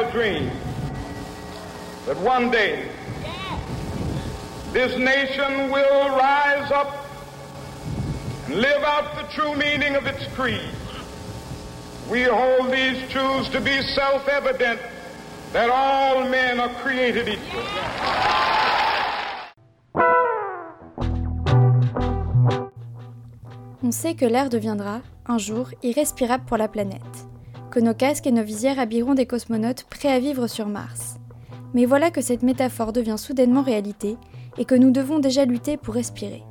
a dream that one day this nation will rise up and live out the true meaning of its creed. We hold these truths to be self evident that all men are created equal. On sait que l'air deviendra, un jour, irrespirable pour la planète, que nos casques et nos visières habilleront des cosmonautes prêts à vivre sur Mars. Mais voilà que cette métaphore devient soudainement réalité et que nous devons déjà lutter pour respirer.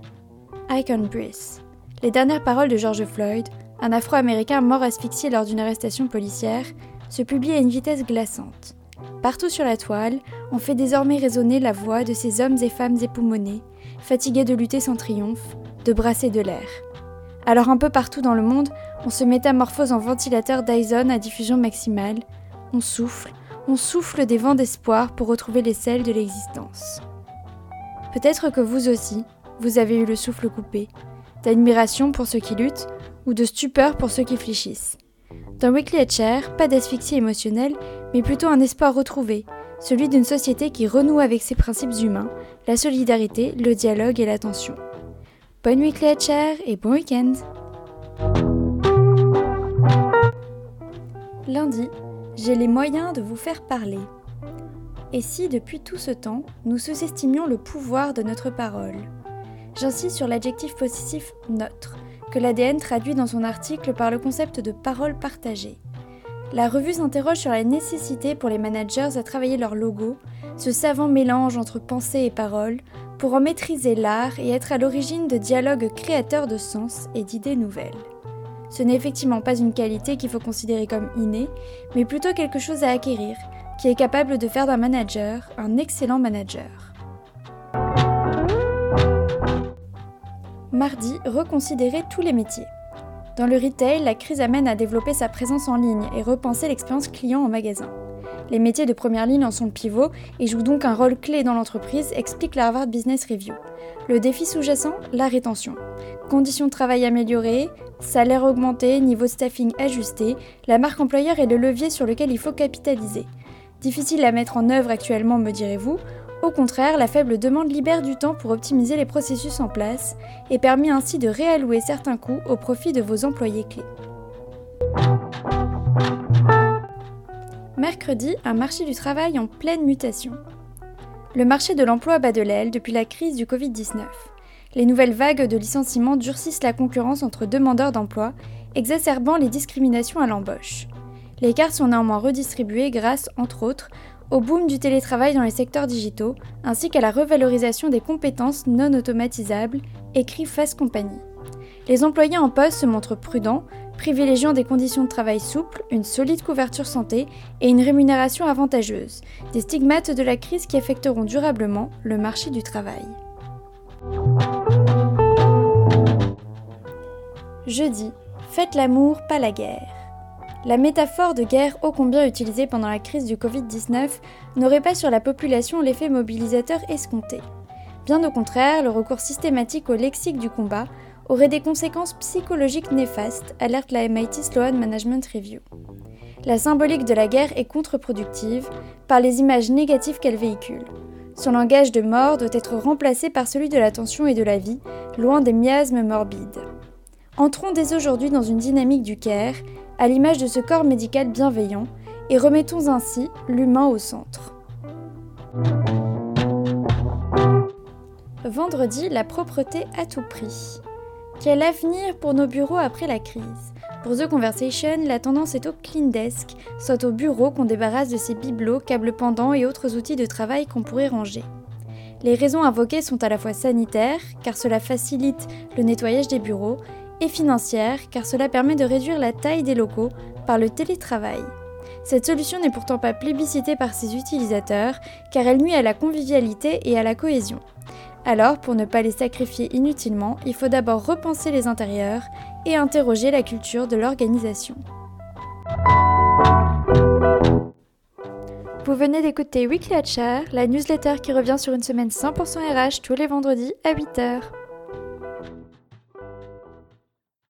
I can breathe. Les dernières paroles de George Floyd, un Afro-Américain mort asphyxié lors d'une arrestation policière, se publient à une vitesse glaçante. Partout sur la toile, on fait désormais résonner la voix de ces hommes et femmes époumonés, fatigués de lutter sans triomphe, de brasser de l'air. Alors un peu partout dans le monde, on se métamorphose en ventilateur Dyson à diffusion maximale, on souffle, on souffle des vents d'espoir pour retrouver les selles de l'existence. Peut-être que vous aussi, vous avez eu le souffle coupé, d'admiration pour ceux qui luttent ou de stupeur pour ceux qui fléchissent. Dans Weekly Chair, pas d'asphyxie émotionnelle, mais plutôt un espoir retrouvé, celui d'une société qui renoue avec ses principes humains, la solidarité, le dialogue et l'attention. Bonne week les et bon week-end Lundi, j'ai les moyens de vous faire parler. Et si depuis tout ce temps, nous sous-estimions le pouvoir de notre parole? J'insiste sur l'adjectif possessif notre, que l'ADN traduit dans son article par le concept de parole partagée. La revue s'interroge sur la nécessité pour les managers à travailler leur logo, ce savant mélange entre pensée et parole, pour en maîtriser l'art et être à l'origine de dialogues créateurs de sens et d'idées nouvelles. Ce n'est effectivement pas une qualité qu'il faut considérer comme innée, mais plutôt quelque chose à acquérir, qui est capable de faire d'un manager un excellent manager. Mardi, reconsidérer tous les métiers. Dans le retail, la crise amène à développer sa présence en ligne et repenser l'expérience client en magasin. Les métiers de première ligne en sont le pivot et jouent donc un rôle clé dans l'entreprise, explique la Harvard Business Review. Le défi sous-jacent, la rétention. Conditions de travail améliorées, salaire augmenté, niveau staffing ajusté, la marque employeur est le levier sur lequel il faut capitaliser. Difficile à mettre en œuvre actuellement, me direz-vous Au contraire, la faible demande libère du temps pour optimiser les processus en place et permet ainsi de réallouer certains coûts au profit de vos employés clés. Mercredi, un marché du travail en pleine mutation. Le marché de l'emploi bat de l'aile depuis la crise du Covid-19. Les nouvelles vagues de licenciements durcissent la concurrence entre demandeurs d'emploi, exacerbant les discriminations à l'embauche. Les cartes sont néanmoins redistribuées grâce, entre autres, au boom du télétravail dans les secteurs digitaux, ainsi qu'à la revalorisation des compétences non automatisables, écrit Fast Company. Les employés en poste se montrent prudents, privilégiant des conditions de travail souples, une solide couverture santé et une rémunération avantageuse, des stigmates de la crise qui affecteront durablement le marché du travail. Jeudi, faites l'amour, pas la guerre. La métaphore de guerre ô combien utilisée pendant la crise du Covid-19 n'aurait pas sur la population l'effet mobilisateur escompté. Bien au contraire, le recours systématique au lexique du combat aurait des conséquences psychologiques néfastes, alerte la MIT Sloan Management Review. La symbolique de la guerre est contre-productive par les images négatives qu'elle véhicule. Son langage de mort doit être remplacé par celui de l'attention et de la vie, loin des miasmes morbides. Entrons dès aujourd'hui dans une dynamique du care, à l'image de ce corps médical bienveillant, et remettons ainsi l'humain au centre. Vendredi, la propreté à tout prix. Quel avenir pour nos bureaux après la crise? Pour The Conversation, la tendance est au clean desk, soit au bureau qu'on débarrasse de ses bibelots, câbles pendants et autres outils de travail qu'on pourrait ranger. Les raisons invoquées sont à la fois sanitaires, car cela facilite le nettoyage des bureaux, et financières, car cela permet de réduire la taille des locaux par le télétravail. Cette solution n'est pourtant pas plébiscitée par ses utilisateurs, car elle nuit à la convivialité et à la cohésion. Alors, pour ne pas les sacrifier inutilement, il faut d'abord repenser les intérieurs et interroger la culture de l'organisation. Vous venez d'écouter Weekly Hatcher, la newsletter qui revient sur une semaine 100% RH tous les vendredis à 8h.